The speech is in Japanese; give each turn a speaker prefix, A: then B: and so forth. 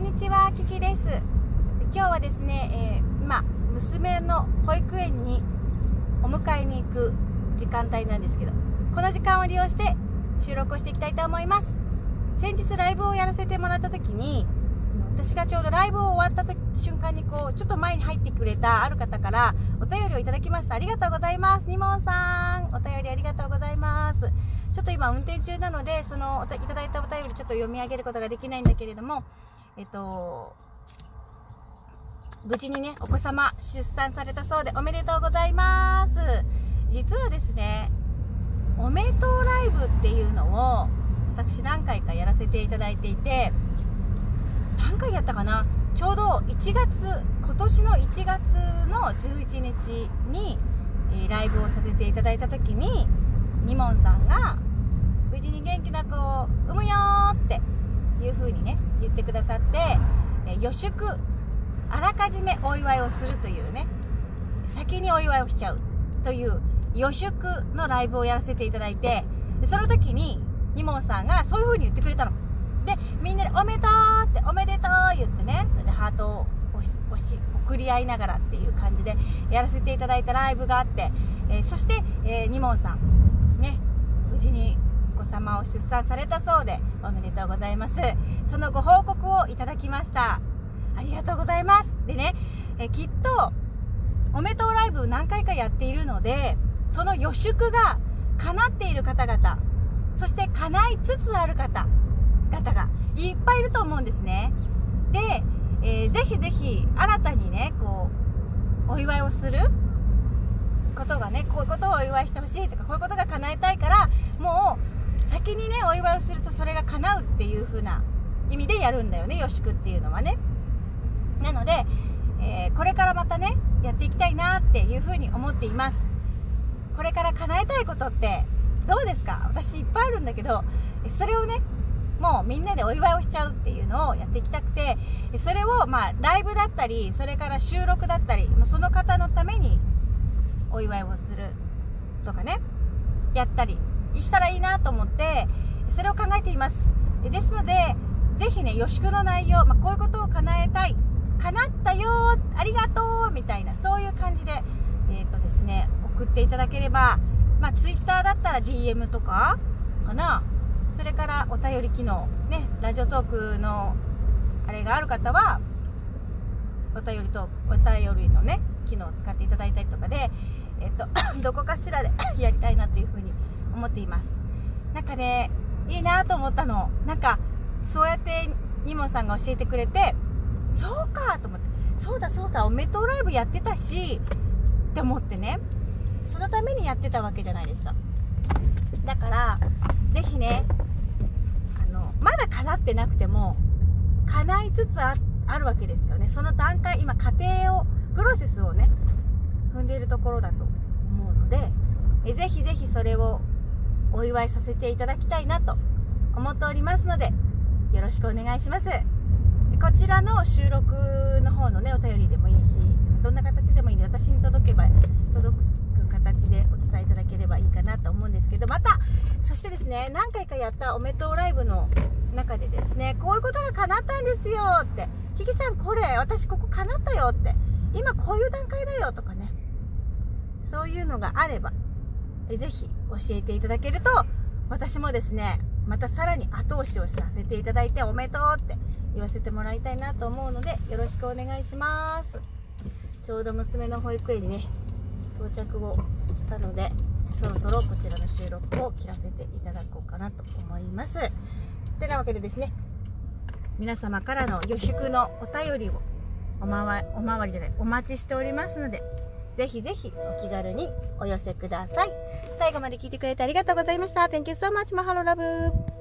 A: んにちは、キキです。今日はですね、えー、今、娘の保育園にお迎えに行く時間帯なんですけど、この時間を利用して収録をしていきたいと思います。先日ライブをやらせてもらった時に、私がちょうどライブを終わった時瞬間にこう、ちょっと前に入ってくれたある方からお便りをいただきました。ありがとうございます。ニモンさん、お便りありがとうございます。ちょっと今運転中なので、その、いただいたお便りちょっと読み上げることができないんだけれども、えっと、無事にね、お子様出産されたそうでおめでとうございます。実はですね、おめでとうライブっていうのを、私何回かやらせていただいていて、何回やったかな？ちょうど1月、今年の1月の11日に、えライブをさせていただいた時に、ニモンさんが、無事に元気な子を産むよっていう風にね、言ってくださって、え予祝、あらかじめお祝いをするというね、先にお祝いをしちゃうという予祝のライブをやらせていただいて、その時に、ニモンさんがそういう風に言ってくれたの。で、みんなでおめでとうって、おめでとう言ってね、それでハートを押し、送り合いながらっていう感じでやらせていただいたライブがあって、えー、そして、えー、ニモンさん、ね、無事に子様を出産されたそうで、おめでとうございます。そのご報告をいただきました。ありがとうございます。でね、えきっと、おめでとうライブ何回かやっているので、その予祝が叶っている方々、そして叶いつつある方々がいっぱいいると思うんですね。で、えー、ぜひぜひ新たにね、こう、お祝いをすることがね、こういうことをお祝いしてほしいとか、こういうことが叶えたいから、もう先にね、お祝いをするとそれが叶うっていう風な意味でやるんだよね、よしくっていうのはね。なので、えー、これからまたね、やっていきたいなっていう風に思っています。これから叶えたいことってどうですか？私いっぱいあるんだけど、それをね、もうみんなでお祝いをしちゃうっていうのをやっていきたくて、それをまあライブだったり、それから収録だったり、その方のためにお祝いをするとかね、やったりしたらいいなと思って、それを考えています。ですので、ぜひね、予祝の内容、まあ、こういうことを叶えたい、叶ったよありがとうみたいな、そういう感じで、えっ、ー、とですね、送っていただければ、まあ、Twitter だったら DM とか、かなそれからお便り機能、ね、ラジオトークのあれがある方は、お便りトーク、お便りのね、機能を使っていただいたりとかで、えっ、と、どこかしらで やりたいなっていうふうに思っています。なんかね、いいなと思ったの。なんか、そうやってニモンさんが教えてくれて、そうかと思って、そうだそうだ、おめでとうライブやってたし、って思ってね、そのためにやってたわけじゃないですか。だから、ぜひね、あの、まだ叶ってなくても、叶いつつあるわけですよね。その段階、今、過程を、プロセスをね、踏んでいるところだと思うので、えぜひぜひそれをお祝いさせていただきたいなと思っておりますので、よろしくお願いします。こちらの収録の方のね、お便りでもいいし、どんな形でもいいんで、私に届けば、届く形でお伝えいただければいいかなと思うんですけど、また、そしてですね、何回かやったおめとうライブの中でですね、こういうことが叶ったんですよって、キキさんこれ、私ここ叶ったよって、今こういう段階だよとかね、そういうのがあれば、えぜひ教えていただけると、私もですね、またさらに後押しをさせていただいておめでとうって言わせてもらいたいなと思うので、よろしくお願いします。ちょうど娘の保育園にね、到着をしたので、そろそろこちらの収録を切らせていただこうかなと思います。てなわけでですね、皆様からの予祝のお便りをおまわおまわりじゃない、お待ちしておりますので、ぜひぜひお気軽にお寄せください。最後まで聞いてくれてありがとうございました。Thank you so much, Mahalo Love!